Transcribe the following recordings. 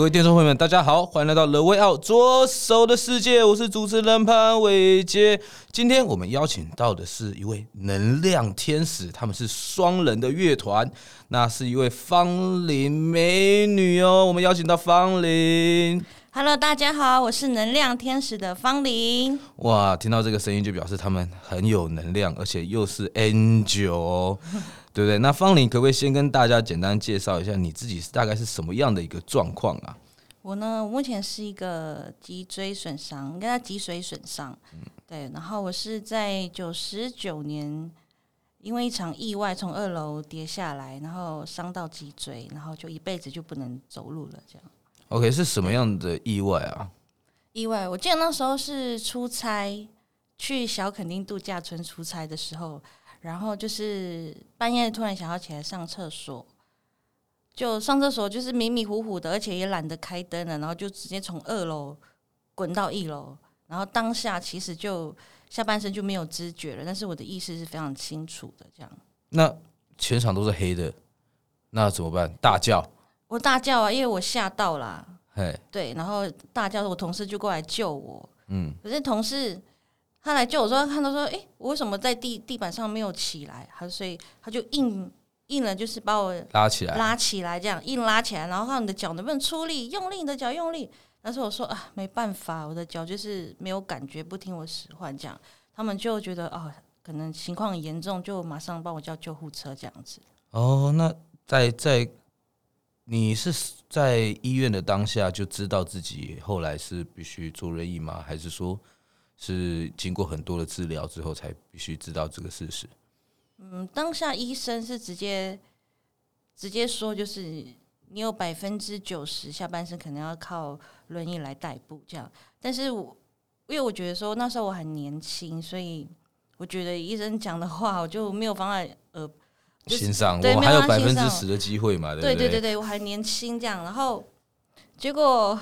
各位听众朋友们，大家好，欢迎来到 The Way Out 左手的世界，我是主持人潘伟杰。今天我们邀请到的是一位能量天使，他们是双人的乐团，那是一位芳龄美女哦。我们邀请到芳龄，Hello，大家好，我是能量天使的芳邻。哇，听到这个声音就表示他们很有能量，而且又是 Angel。对不对？那方林可不可以先跟大家简单介绍一下你自己是大概是什么样的一个状况啊？我呢，我目前是一个脊椎损伤，应该叫脊髓损伤。嗯，对。然后我是在九十九年，因为一场意外从二楼跌下来，然后伤到脊椎，然后就一辈子就不能走路了。这样。OK，是什么样的意外啊？意外，我记得那时候是出差去小垦丁度假村出差的时候。然后就是半夜突然想要起来上厕所，就上厕所就是迷迷糊糊的，而且也懒得开灯了，然后就直接从二楼滚到一楼，然后当下其实就下半身就没有知觉了，但是我的意识是非常清楚的，这样。那全场都是黑的，那怎么办？大叫？我大叫啊，因为我吓到了。嘿，对，然后大叫，我同事就过来救我。嗯，可是同事。他来救我说，他看到说，哎、欸，我为什么在地地板上没有起来？他所以他就硬硬了，就是把我拉起来，拉起来这样硬拉起来。然后看你的脚能不能出力，用力你的脚用力？但是我说啊，没办法，我的脚就是没有感觉，不听我使唤这样。他们就觉得哦，可能情况很严重，就马上帮我叫救护车这样子。哦，那在在你是在医院的当下就知道自己后来是必须做轮椅吗？还是说？是经过很多的治疗之后，才必须知道这个事实。嗯，当下医生是直接直接说，就是你有百分之九十下半身可能要靠轮椅来代步这样。但是我因为我觉得说那时候我很年轻，所以我觉得医生讲的话我就没有放在呃欣赏。我还有百分之十的机会嘛？对对对对对，我还年轻这样。然后结果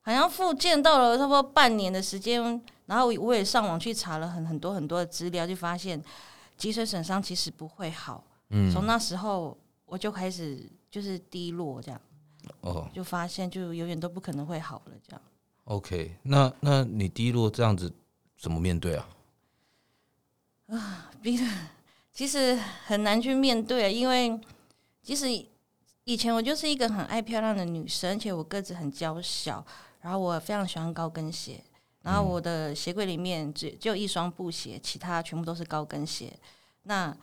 好像复健到了差不多半年的时间。然后我也上网去查了很很多很多的资料，就发现脊髓损伤其实不会好。嗯，从那时候我就开始就是低落，这样哦，就发现就永远都不可能会好了，这样。OK，那那你低落这样子怎么面对啊？啊，逼的其实很难去面对啊，因为其实以前我就是一个很爱漂亮的女生，而且我个子很娇小，然后我非常喜欢高跟鞋。然后我的鞋柜里面只就一双布鞋，其他全部都是高跟鞋。那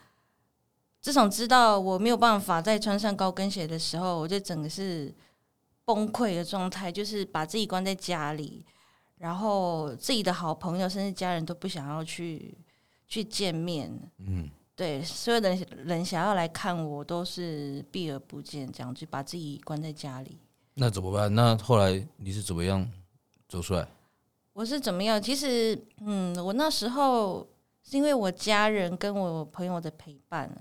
自从知道我没有办法再穿上高跟鞋的时候，我就整个是崩溃的状态，就是把自己关在家里，然后自己的好朋友甚至家人都不想要去去见面。嗯，对，所有的人想要来看我都是避而不见，这样就把自己关在家里。那怎么办？那后来你是怎么样走出来？我是怎么样？其实，嗯，我那时候是因为我家人跟我朋友的陪伴，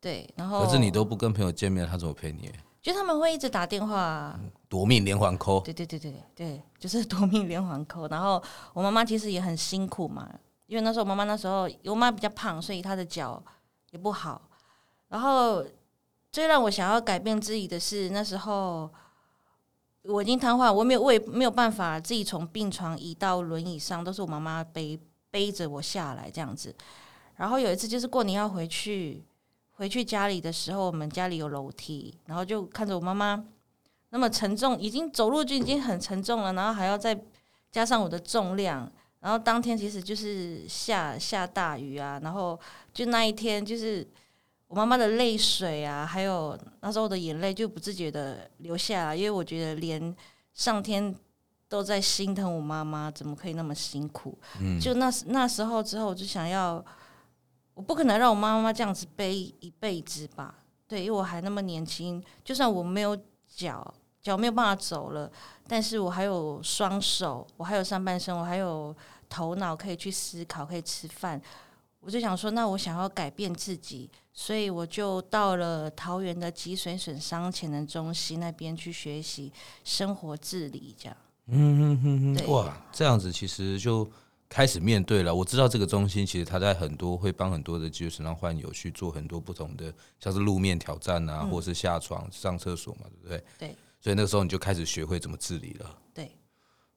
对，然后可是你都不跟朋友见面，他怎么陪你？就他们会一直打电话，夺命连环 call。对对对对对，就是夺命连环 call。然后我妈妈其实也很辛苦嘛，因为那时候我妈妈那时候，我妈比较胖，所以她的脚也不好。然后最让我想要改变自己的是那时候。我已经瘫痪，我没有，我也没有办法自己从病床移到轮椅上，都是我妈妈背背着我下来这样子。然后有一次就是过年要回去，回去家里的时候，我们家里有楼梯，然后就看着我妈妈那么沉重，已经走路就已经很沉重了，然后还要再加上我的重量。然后当天其实就是下下大雨啊，然后就那一天就是。我妈妈的泪水啊，还有那时候的眼泪就不自觉的流下来，因为我觉得连上天都在心疼我妈妈，怎么可以那么辛苦？嗯，就那那时候之后，我就想要，我不可能让我妈妈这样子背一辈子吧？对，因为我还那么年轻，就算我没有脚，脚没有办法走了，但是我还有双手，我还有上半身，我还有头脑可以去思考，可以吃饭。我就想说，那我想要改变自己，所以我就到了桃园的脊髓损伤潜能中心那边去学习生活自理，这样。嗯嗯嗯嗯，哇，这样子其实就开始面对了。我知道这个中心其实他在很多会帮很多的脊髓损伤患友去做很多不同的，像是路面挑战啊，嗯、或是下床、上厕所嘛，对不对？对。所以那个时候你就开始学会怎么自理了。对。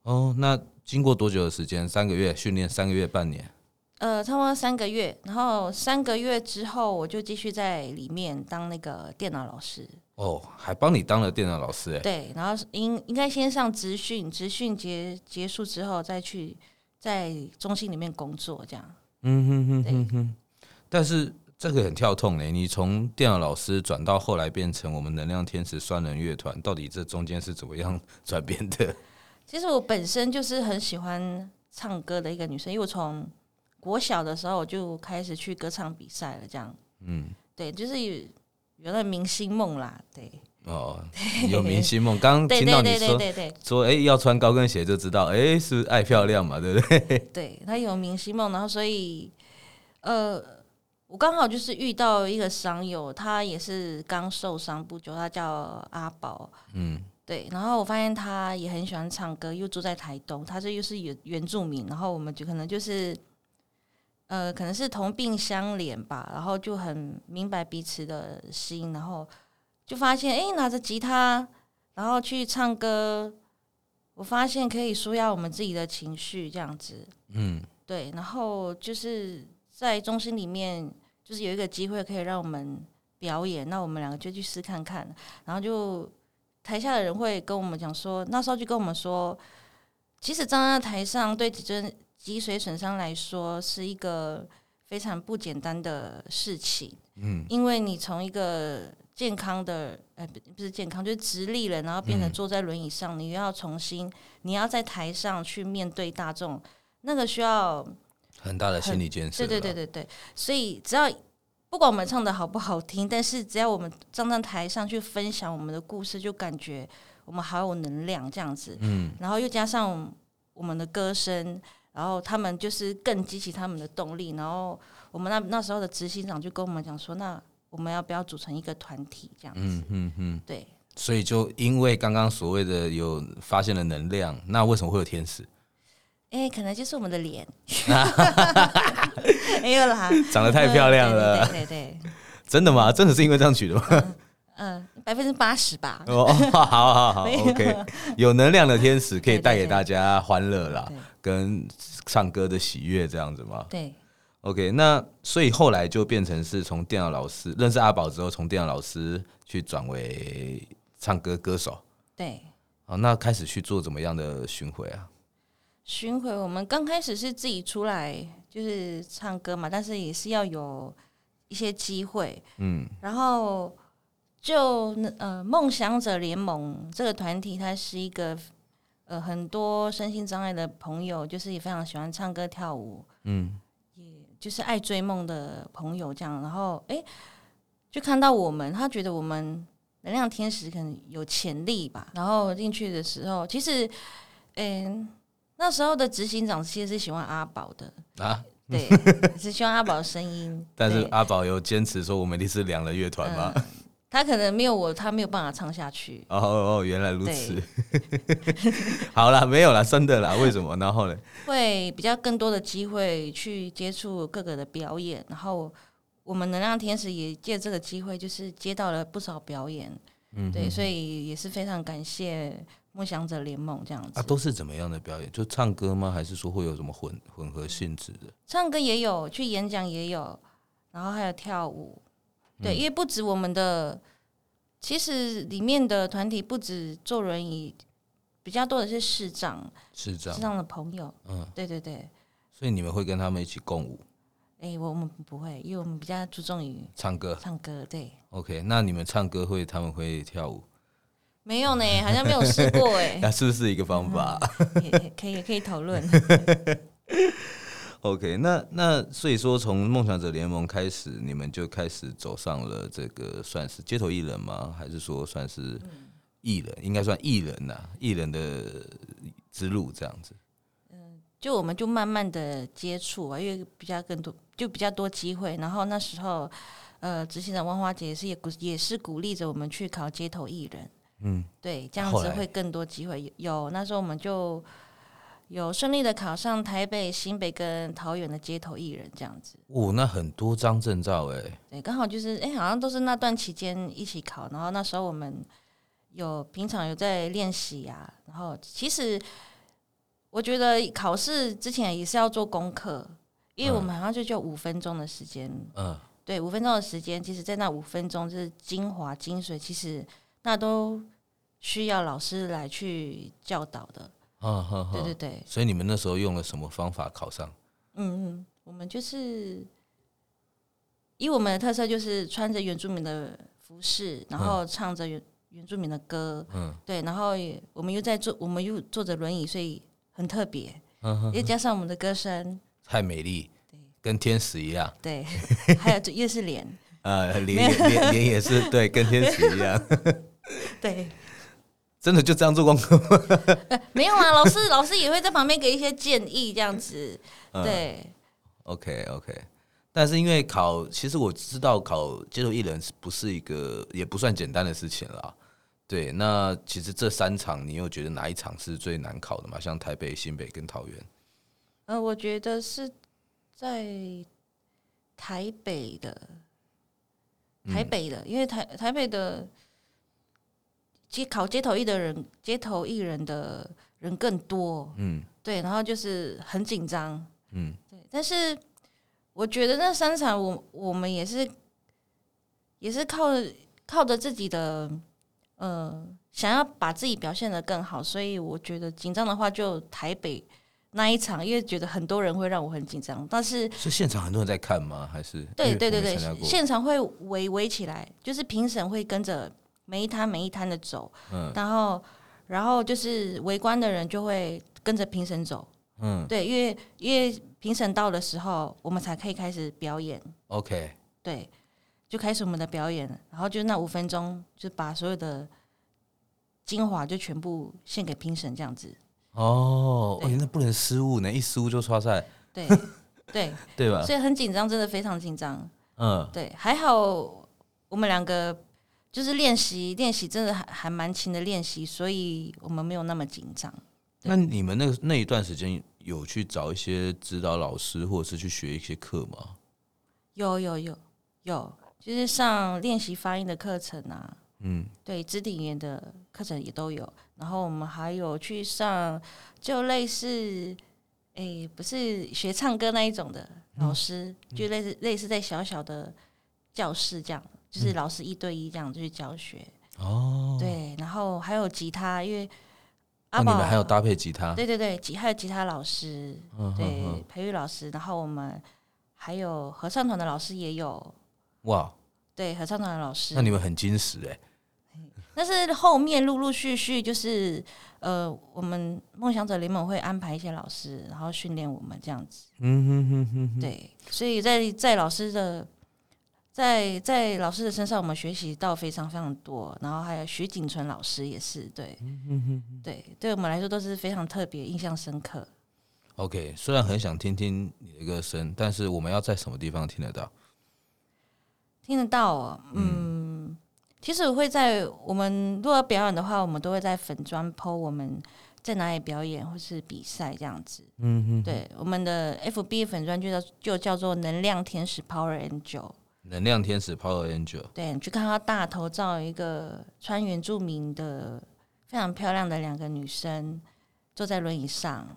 哦，那经过多久的时间？三个月训练，三个月，半年。呃，差不多三个月，然后三个月之后，我就继续在里面当那个电脑老师。哦，还帮你当了电脑老师哎。对，然后应应该先上职训，职训结结束之后再去在中心里面工作，这样。嗯哼哼哼哼。但是这个很跳痛嘞，你从电脑老师转到后来变成我们能量天使双人乐团，到底这中间是怎么样 转变的？其实我本身就是很喜欢唱歌的一个女生，因为我从国小的时候我就开始去歌唱比赛了，这样，嗯，对，就是有有那明星梦啦，对，哦，有明星梦，刚刚听到你说说，哎、欸，要穿高跟鞋就知道，哎、欸，是不是爱漂亮嘛，对不对？对，他有明星梦，然后所以，呃，我刚好就是遇到一个商友，他也是刚受伤不久，他叫阿宝，嗯，对，然后我发现他也很喜欢唱歌，又住在台东，他这又是原原住民，然后我们就可能就是。呃，可能是同病相怜吧，然后就很明白彼此的心，然后就发现，哎，拿着吉他，然后去唱歌，我发现可以舒压我们自己的情绪，这样子，嗯，对，然后就是在中心里面，就是有一个机会可以让我们表演，那我们两个就去试看看，然后就台下的人会跟我们讲说，那时候就跟我们说，其实站在台上对几尊。脊髓损伤来说是一个非常不简单的事情，嗯，因为你从一个健康的，呃，不是健康，就是直立了，然后变成坐在轮椅上，你又要重新，你要在台上去面对大众，那个需要很大的心理建设。对对对对对，所以只要不管我们唱的好不好听，但是只要我们站在台上去分享我们的故事，就感觉我们好有能量这样子，嗯，然后又加上我们的歌声。然后他们就是更激起他们的动力，然后我们那那时候的执行长就跟我们讲说：“那我们要不要组成一个团体这样子？”嗯嗯嗯，对。所以就因为刚刚所谓的有发现了能量，那为什么会有天使？哎，可能就是我们的脸，没有啦，长得太漂亮了，对对对，真的吗？真的是因为这样取的吗？嗯嗯，百分之八十吧。哦，好好好，OK。有能量的天使可以带给大家欢乐啦，跟唱歌的喜悦这样子吗？对。OK，那所以后来就变成是从电脑老师认识阿宝之后，从电脑老师去转为唱歌歌手。对。好，那开始去做怎么样的巡回啊？巡回，我们刚开始是自己出来就是唱歌嘛，但是也是要有一些机会。嗯。然后。就呃，梦想者联盟这个团体，它是一个呃很多身心障碍的朋友，就是也非常喜欢唱歌跳舞，嗯，也就是爱追梦的朋友这样。然后哎，就看到我们，他觉得我们能量天使可能有潜力吧。然后进去的时候，其实嗯，那时候的执行长其实是喜欢阿宝的啊，对，是希望阿宝的声音。但是阿宝有坚持说，我们一定是两人乐团吗？嗯他可能没有我，他没有办法唱下去。哦哦，原来如此。好了，没有了，真的啦。为什么？然后呢？会比较更多的机会去接触各个的表演，然后我们能量天使也借这个机会，就是接到了不少表演。嗯对，所以也是非常感谢梦想者联盟这样子。啊，都是怎么样的表演？就唱歌吗？还是说会有什么混混合性质的？唱歌也有，去演讲也有，然后还有跳舞。对，因为不止我们的，其实里面的团体不止坐轮椅，比较多的是视障，视障，视障的朋友。嗯，对对对。所以你们会跟他们一起共舞？哎，我们不会，因为我们比较注重于唱歌。唱歌，对。OK，那你们唱歌会，他们会跳舞？没有呢，好像没有试过哎。那是不是一个方法？可以，可以讨论。OK，那那所以说，从梦想者联盟开始，你们就开始走上了这个算是街头艺人吗？还是说算是艺人，应该算艺人呐，艺人的之路这样子。嗯，就我们就慢慢的接触啊，因为比较更多，就比较多机会。然后那时候，呃，执行长万花姐也是也鼓也是鼓励着我们去考街头艺人。嗯，对，这样子会更多机会。有那时候我们就。有顺利的考上台北、新北跟桃园的街头艺人这样子。哦，那很多张证照哎。对，刚好就是哎，好像都是那段期间一起考，然后那时候我们有平常有在练习呀。然后其实我觉得考试之前也是要做功课，因为我们好像就就五分钟的时间。嗯。对，五分钟的时间，其实，在那五分钟就是精华精髓，其实那都需要老师来去教导的。嗯哼，对对对，所以你们那时候用了什么方法考上？嗯嗯，我们就是以我们的特色，就是穿着原住民的服饰，然后唱着原原住民的歌，嗯，对，然后我们又在坐，我们又坐着轮椅，所以很特别，嗯哼，又加上我们的歌声。太美丽，对，跟天使一样，对，还有这又是脸，呃，脸脸脸也是对，跟天使一样，对。真的就这样做功课？没有啊，老师 老师也会在旁边给一些建议，这样子。对、嗯、，OK OK。但是因为考，其实我知道考街头艺人是不是一个也不算简单的事情啦。对，那其实这三场，你有觉得哪一场是最难考的吗？像台北、新北跟桃园。呃，我觉得是在台北的，台北的，嗯、因为台台北的。其实考街头艺的人，街头艺人的人更多，嗯，对，然后就是很紧张，嗯，对。但是我觉得那三场我，我我们也是也是靠靠着自己的，呃，想要把自己表现的更好，所以我觉得紧张的话就台北那一场，因为觉得很多人会让我很紧张。但是是现场很多人在看吗？还是对对对对，现场会围围起来，就是评审会跟着。每一摊每一摊的走，嗯，然后然后就是围观的人就会跟着评审走，嗯，对，因为因为评审到的时候，我们才可以开始表演，OK，对，就开始我们的表演，然后就那五分钟，就把所有的精华就全部献给评审这样子。哦，对。哦，那不能失误呢，一失误就刷赛，对 对。对吧？所以很紧张，真的非常紧张，嗯，对，还好我们两个。就是练习练习，真的还还蛮勤的练习，所以我们没有那么紧张。那你们那个那一段时间有去找一些指导老师，或者是去学一些课吗？有有有有，就是上练习发音的课程啊，嗯，对，肢体语言的课程也都有。然后我们还有去上，就类似，哎、欸，不是学唱歌那一种的老师，嗯、就类似类似在小小的教室这样。就是老师一对一这样去教学哦，对，然后还有吉他，因为阿宝、哦、你们还有搭配吉他，对对对，吉还有吉他老师，嗯、对，嗯、培育老师，然后我们还有合唱团的老师也有，哇，对，合唱团的老师，那你们很矜持哎，但是后面陆陆续续就是呃，我们梦想者联盟会安排一些老师，然后训练我们这样子，嗯哼哼哼，对，所以在在老师的。在在老师的身上，我们学习到非常非常多，然后还有徐景纯老师也是，对，对，对我们来说都是非常特别、印象深刻。OK，虽然很想听听你的歌声，但是我们要在什么地方听得到？听得到哦，嗯，其实我会在我们如果要表演的话，我们都会在粉砖 po 我们在哪里表演或是比赛这样子。嗯哼，对，我们的 FB 粉砖就叫就叫做能量天使 Power Angel。能量天使 Power Angel，对，你去看他大头照，一个穿原住民的非常漂亮的两个女生坐在轮椅上，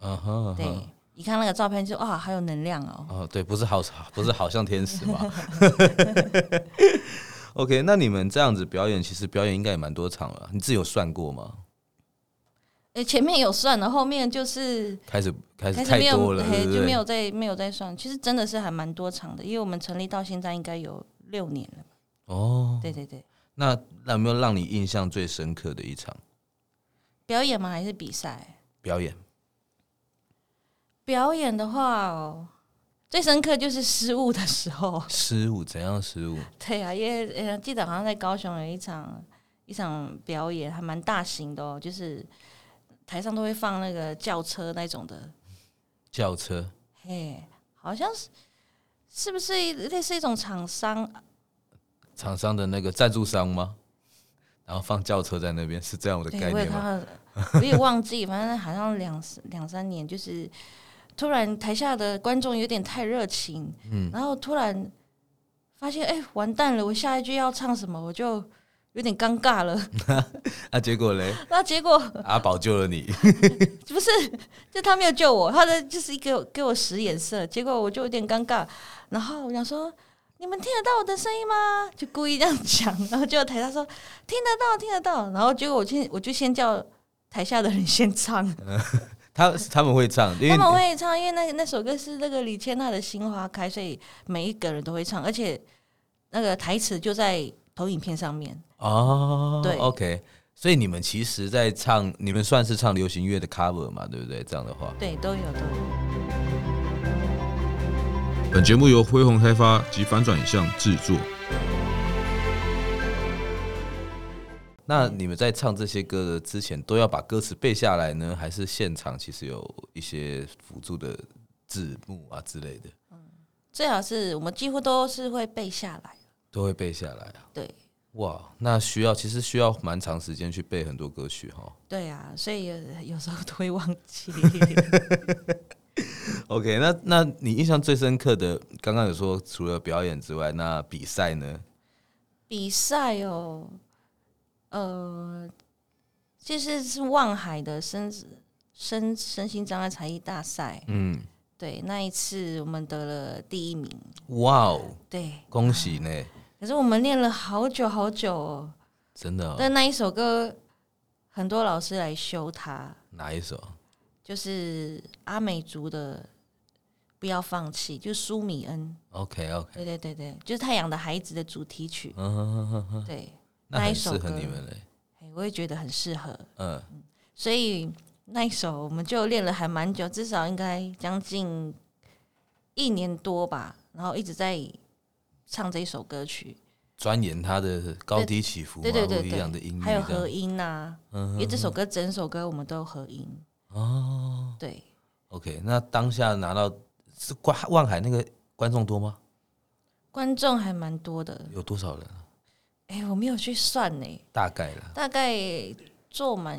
嗯哼，对，一看那个照片就哇，好有能量哦。哦，对，不是好，不是好像天使吗？OK，那你们这样子表演，其实表演应该也蛮多场了，你自己有算过吗？诶，前面有算了，后面就是开始开始太多了，嘿，就没有再没有再算。其实真的是还蛮多场的，因为我们成立到现在应该有六年了。哦，对对对。那那有没有让你印象最深刻的一场表演吗？还是比赛？表演。表演的话哦，最深刻就是失误的时候。失误？怎样失误？对啊，因为呃，记得好像在高雄有一场。一场表演，还蛮大型的哦，就是台上都会放那个轿车那种的。轿车，嘿，好像是是不是类似一种厂商？厂商的那个赞助商吗？然后放轿车在那边，是这样我的概念吗？我也忘记，反正好像两两三年，就是突然台下的观众有点太热情，嗯，然后突然发现，哎、欸，完蛋了，我下一句要唱什么，我就有点尴尬了。那 结果嘞？那结果阿宝救了你？不是，就他没有救我，他的就是一个给我使眼色，结果我就有点尴尬，然后我想说。你们听得到我的声音吗？就故意这样讲，然后就台下说听得到，听得到。然后结果我先我就先叫台下的人先唱，嗯、他他们会唱，他们会唱，因为那那首歌是那个李千娜的《心花开》，所以每一个人都会唱，而且那个台词就在投影片上面。哦，对，OK，所以你们其实，在唱，你们算是唱流行乐的 cover 嘛，对不对？这样的话，对，都有都有。本节目由恢宏开发及反转影像制作。那你们在唱这些歌的之前，都要把歌词背下来呢，还是现场其实有一些辅助的字幕啊之类的？嗯，最好是我们几乎都是会背下来，都会背下来啊。对，哇，那需要其实需要蛮长时间去背很多歌曲哈。对啊，所以有有时候都会忘记。OK，那那你印象最深刻的，刚刚有说除了表演之外，那比赛呢？比赛哦，呃，就是是望海的身身身心障碍才艺大赛。嗯，对，那一次我们得了第一名。哇哦！对，恭喜呢！可是我们练了好久好久哦，真的哦。但那一首歌，很多老师来修它。哪一首？就是阿美族的，不要放弃，就苏米恩。OK OK，对对对对，就是太阳的孩子的主题曲。嗯哼哼哼，对，那一首适合你们嘞。我也觉得很适合。嗯，所以那一首我们就练了还蛮久，至少应该将近一年多吧，然后一直在唱这一首歌曲，钻研他的高低起伏，对对对对，不一样的音乐，还有和音呐。嗯，因为这首歌整首歌我们都有和音。哦，对，OK，那当下拿到是观望海那个观众多吗？观众还蛮多的，有多少人？哎、欸，我没有去算呢，大概了，大概坐满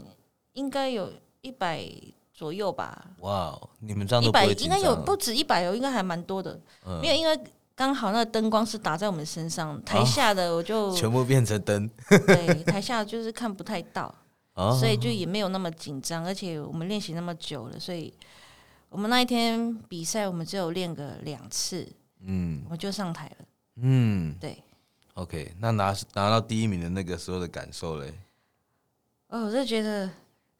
应该有一百左右吧。哇，你们这样都一百应该有不止一百哦，应该还蛮多的。嗯，没有，因为刚好那个灯光是打在我们身上，台下的我就、哦、全部变成灯，对，台下就是看不太到。所以就也没有那么紧张，而且我们练习那么久了，所以我们那一天比赛，我们只有练个两次，嗯，我就上台了，嗯，对，OK，那拿拿到第一名的那个时候的感受嘞？哦，我就觉得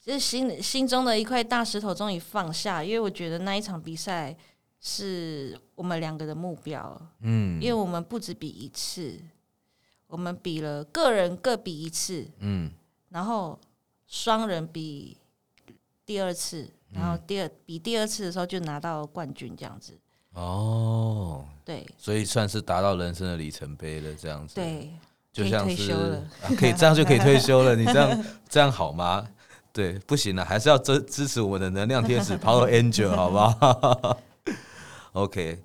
就是心心中的一块大石头终于放下，因为我觉得那一场比赛是我们两个的目标，嗯，因为我们不止比一次，我们比了个人各比一次，嗯，然后。双人比第二次，然后第二、嗯、比第二次的时候就拿到冠军，这样子。哦，对，所以算是达到人生的里程碑了，这样子。对，就像是可以，啊、可以这样就可以退休了。你这样 这样好吗？对，不行了，还是要支支持我们的能量天使 Power Angel，好不好？OK。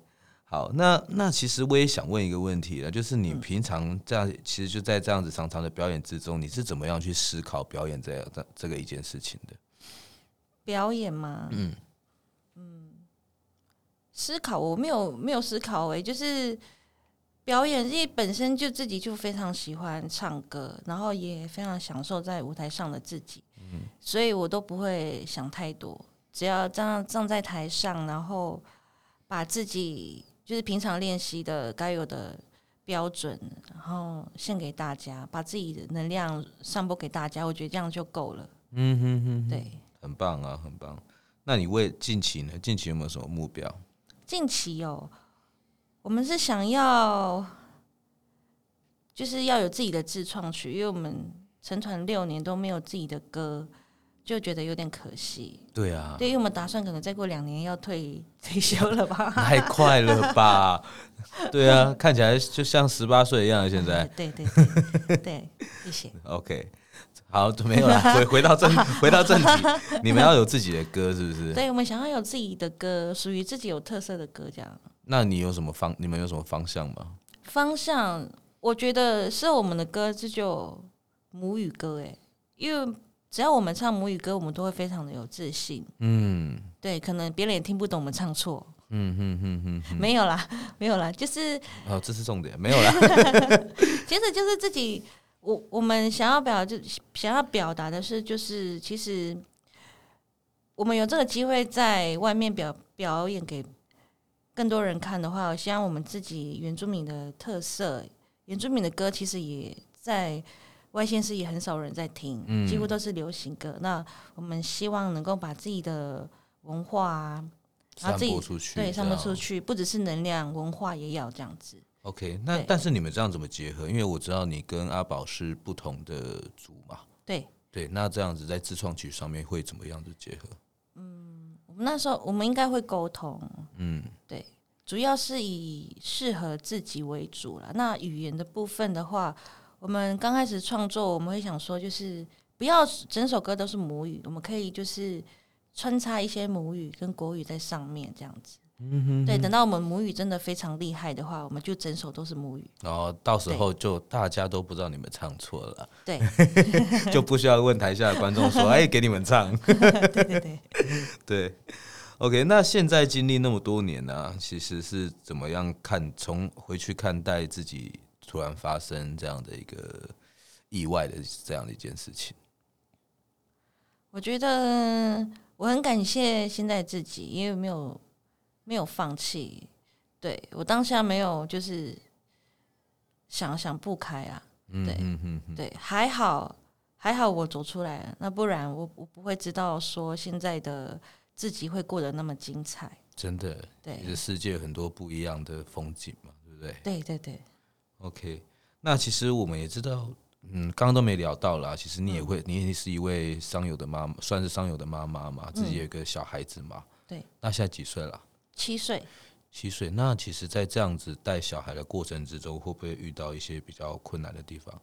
好，那那其实我也想问一个问题了，就是你平常这样，其实就在这样子长长的表演之中，你是怎么样去思考表演这样这这个一件事情的？表演吗？嗯嗯，思考我没有没有思考诶、欸，就是表演，因为本身就自己就非常喜欢唱歌，然后也非常享受在舞台上的自己，嗯，所以我都不会想太多，只要站站在台上，然后把自己。就是平常练习的该有的标准，然后献给大家，把自己的能量散播给大家，我觉得这样就够了。嗯哼哼，对，很棒啊，很棒。那你为近期呢？近期有没有什么目标？近期哦，我们是想要，就是要有自己的自创曲，因为我们成团六年都没有自己的歌。就觉得有点可惜。对啊，对，因为我们打算可能再过两年要退退休了吧？太快了吧？对啊，看起来就像十八岁一样。现在，对对对对，谢谢。OK，好，没有了。回回到正回到正题，你们要有自己的歌，是不是？对，我们想要有自己的歌，属于自己有特色的歌，这样。那你有什么方？你们有什么方向吗？方向，我觉得是我们的歌，这就母语歌，哎，因为只要我们唱母语歌，我们都会非常的有自信。嗯，对，可能别人也听不懂我们唱错。嗯嗯嗯嗯，没有啦，没有啦，就是哦，这是重点，没有啦。其实就是自己，我我们想要表，就想要表达的是，就是其实我们有这个机会在外面表表演给。更多人看的话，我希望我们自己原住民的特色，原住民的歌其实也在外县市也很少人在听，嗯，几乎都是流行歌。那我们希望能够把自己的文化啊，散播出去，对，散播出去，不只是能量，文化也要这样子。OK，那但是你们这样怎么结合？因为我知道你跟阿宝是不同的组嘛。对对，那这样子在自创曲上面会怎么样的结合？嗯，我们那时候我们应该会沟通，嗯，对，主要是以适合自己为主了。那语言的部分的话，我们刚开始创作，我们会想说，就是不要整首歌都是母语，我们可以就是穿插一些母语跟国语在上面，这样子。嗯哼哼，对，等到我们母语真的非常厉害的话，我们就整首都是母语。然后到时候就大家都不知道你们唱错了，对，就不需要问台下的观众说：“ 哎，给你们唱。”对对对对。OK，那现在经历那么多年呢、啊，其实是怎么样看？从回去看待自己突然发生这样的一个意外的这样的一件事情，我觉得我很感谢现在自己，因为没有。没有放弃，对，我当下没有就是想想不开啊，对，嗯嗯嗯、对，还好还好我走出来了，那不然我我不会知道说现在的自己会过得那么精彩，真的，对，这世界很多不一样的风景嘛，对不对？对对对，OK，那其实我们也知道，嗯，刚刚都没聊到啦，其实你也会，嗯、你也是一位商友的妈妈，算是商友的妈妈嘛，自己有一个小孩子嘛，嗯、对，那现在几岁了？七岁，七岁。那其实，在这样子带小孩的过程之中，会不会遇到一些比较困难的地方？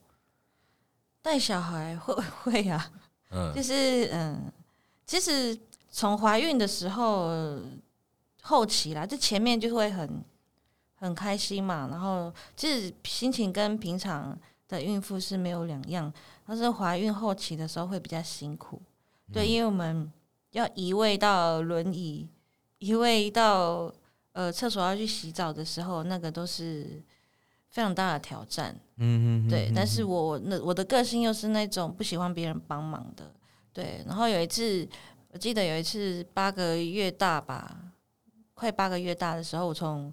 带小孩会会啊，嗯，就是嗯，其实从怀孕的时候后期啦，这前面就会很很开心嘛，然后其实心情跟平常的孕妇是没有两样，但是怀孕后期的时候会比较辛苦，对，嗯，因为我们要移位到轮椅。移位到呃厕所要去洗澡的时候，那个都是非常大的挑战。嗯嗯，对。但是我那我的个性又是那种不喜欢别人帮忙的。对。然后有一次，我记得有一次八个月大吧，快八个月大的时候，我从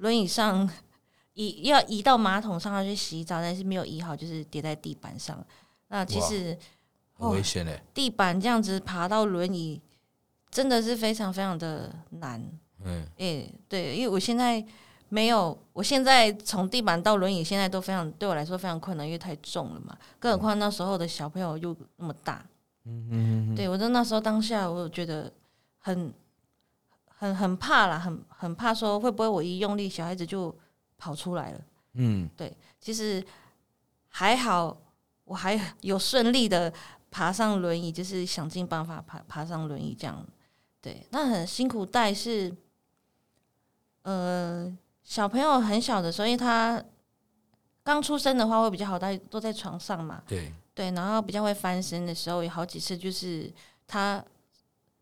轮椅上 移要移到马桶上要去洗澡，但是没有移好，就是跌在地板上。那其实很危险嘞，地板这样子爬到轮椅。真的是非常非常的难，嗯，诶，对，因为我现在没有，我现在从地板到轮椅，现在都非常对我来说非常困难，因为太重了嘛。更何况那时候的小朋友又那么大，嗯嗯，对我在那时候当下，我觉得很很很怕啦，很很怕说会不会我一用力，小孩子就跑出来了，嗯，对，其实还好，我还有顺利的爬上轮椅，就是想尽办法爬爬上轮椅这样。对，那很辛苦带是，呃，小朋友很小的时候，因为他刚出生的话会比较好带，都在床上嘛。对对，然后比较会翻身的时候，有好几次就是他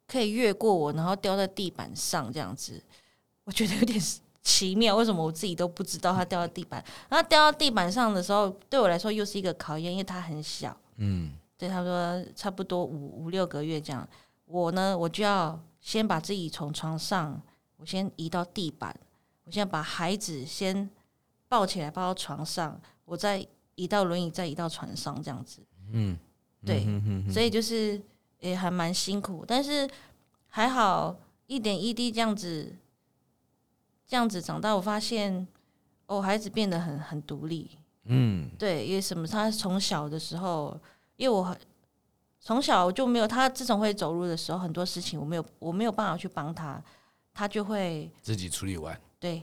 可以越过我，然后掉在地板上这样子，我觉得有点 奇妙，为什么我自己都不知道他掉在地板？然后掉到地板上的时候，对我来说又是一个考验，因为他很小，嗯，对，他说差不多五五六个月这样，我呢，我就要。先把自己从床上，我先移到地板，我先把孩子先抱起来，抱到床上，我再移到轮椅，再移到床上，这样子。嗯，对，嗯、哼哼哼，所以就是也还蛮辛苦，但是还好一点一滴这样子，这样子长大，我发现哦，孩子变得很很独立。嗯，对，因为什么？他从小的时候，因为我很从小就没有他自从会走路的时候，很多事情我没有我没有办法去帮他，他就会自己处理完。对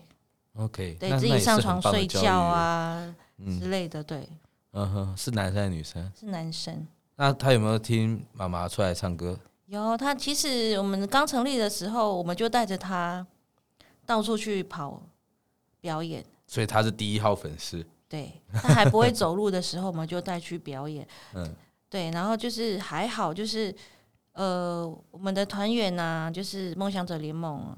，OK，对自己上床睡觉啊之类的。对，嗯哼，是男生还是女生？是男生。那他有没有听妈妈出来唱歌？有，他其实我们刚成立的时候，我们就带着他到处去跑表演，所以他是第一号粉丝。对，他还不会走路的时候，我们就带去表演。嗯，对，然后就是还好，就是呃，我们的团员呐，就是梦想者联盟，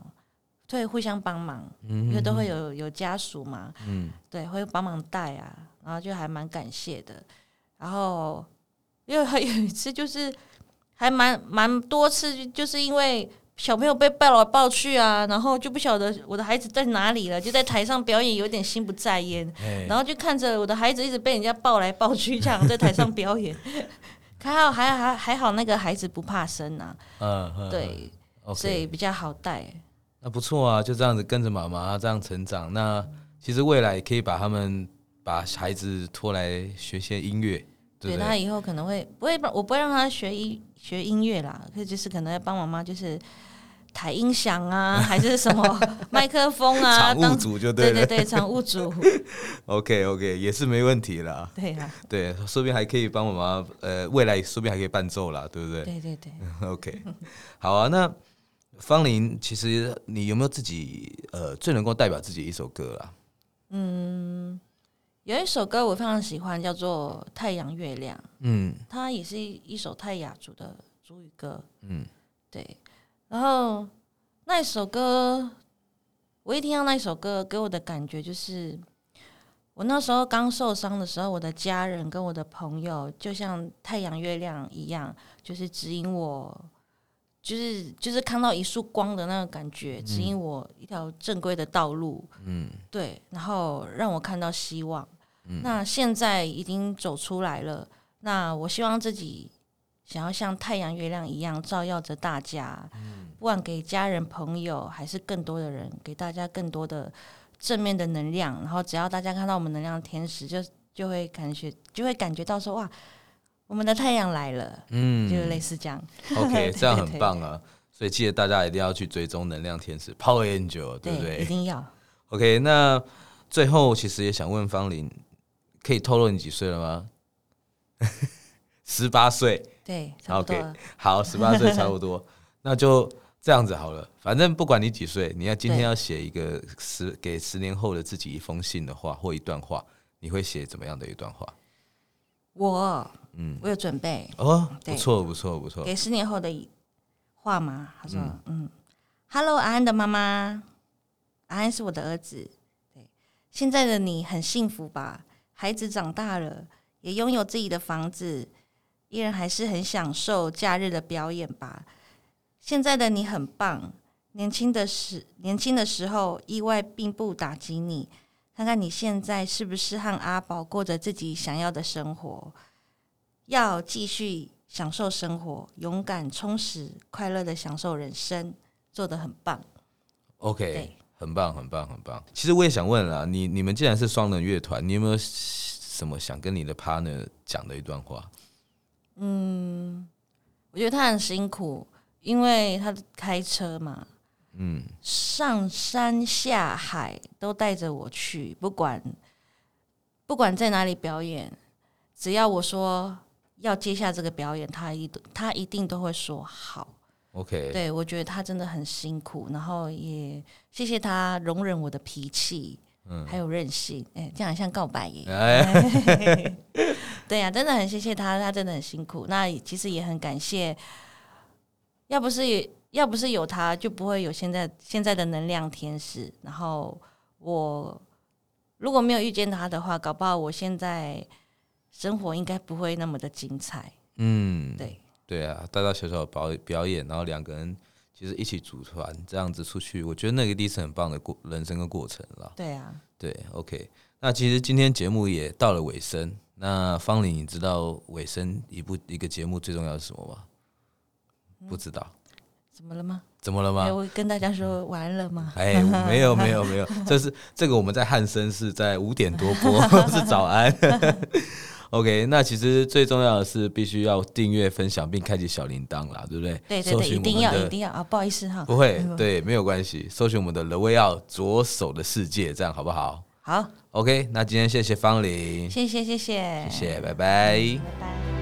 会互相帮忙，因为都会有有家属嘛，嗯，对，会帮忙带啊，然后就还蛮感谢的。然后因为还有一次，就是还蛮蛮多次，就是因为。小朋友被抱来抱去啊，然后就不晓得我的孩子在哪里了，就在台上表演，有点心不在焉。然后就看着我的孩子一直被人家抱来抱去，这样在台上表演。还好，还还还好，那个孩子不怕生啊。嗯，对，所以比较好带。那不错啊，就这样子跟着妈妈这样成长。那其实未来也可以把他们把孩子拖来学些音乐。对，他以后可能会不会我不会让他学音学音乐啦，可就是可能要帮妈妈就是。抬音响啊，还是什么麦克风啊？场务组就对了，对对对，场务组。OK OK，也是没问题啦。对啊，对，说不定还可以帮我妈呃，未来说不定还可以伴奏啦，对不对？对对对。OK，好啊。那方林，其实你有没有自己呃最能够代表自己一首歌啊？嗯，有一首歌我非常喜欢，叫做《太阳月亮》。嗯，它也是一首泰雅族的族语歌。嗯，对。然后那一首歌，我一听到那一首歌，给我的感觉就是，我那时候刚受伤的时候，我的家人跟我的朋友就像太阳、月亮一样，就是指引我，就是就是看到一束光的那个感觉，指引我一条正规的道路。嗯，对，然后让我看到希望。嗯，那现在已经走出来了，那我希望自己。想要像太阳、月亮一样照耀着大家，不管给家人、朋友，还是更多的人，给大家更多的正面的能量。然后，只要大家看到我们能量天使，就就会感觉，就会感觉到说，哇，我们的太阳来了。嗯，就类似这样。OK，这样很棒啊！所以记得大家一定要去追踪能量天使 Power Angel，对不对？对，一定要。OK，那最后其实也想问芳邻，可以透露你几岁了吗？十八岁。对，OK，好，十八岁差不多，那就这样子好了。反正不管你几岁，你要今天要写一个十给十年后的自己一封信的话，或一段话，你会写怎么样的一段话？我，嗯，我有准备哦，不错，不错，不错。给十年后的话吗？他说，嗯，嗯，Hello，安安的妈妈，安安是我的儿子。对，现在的你很幸福吧？孩子长大了，也拥有自己的房子。依然还是很享受假日的表演吧。现在的你很棒，年轻的时年轻的时候意外并不打击你。看看你现在是不是和阿宝过着自己想要的生活？要继续享受生活，勇敢、充实、快乐的享受人生，做得很棒。OK，对很棒，很棒，很棒。其实我也想问了，你你们既然是双人乐团，你有没有什么想跟你的 partner 讲的一段话？嗯，我觉得他很辛苦，因为他开车嘛，嗯，上山下海都带着我去，不管不管在哪里表演，只要我说要接下这个表演，他一他一定都会说好。OK，对，我觉得他真的很辛苦，然后也谢谢他容忍我的脾气。嗯，还有任性，哎、欸，这样像告白耶。哎，对呀、啊，真的很谢谢他，他真的很辛苦。那其实也很感谢，要不是要不是有他，就不会有现在现在的能量天使。然后我如果没有遇见他的话，搞不好我现在生活应该不会那么的精彩。嗯，对，对啊，大大小小的表表演，然后两个人。其实一起组团这样子出去，我觉得那个一定是很棒的过人生的过程了。对啊，对，OK。那其实今天节目也到了尾声。那方玲，你知道尾声一部一个节目最重要是什么吗？嗯、不知道。怎么了吗？怎么了吗？我跟大家说完了吗？哎，没有没有没有，这是这个我们在汉森是在五点多播，是早安。OK，那其实最重要的是必须要订阅、分享并开启小铃铛啦，对不对？对对对，一定要一定要啊！不好意思哈，不会，对，没有关系。搜寻我们的 The Way Out 左手的世界，这样好不好？好，OK。那今天谢谢方琳，谢谢谢谢谢谢，拜拜，拜拜。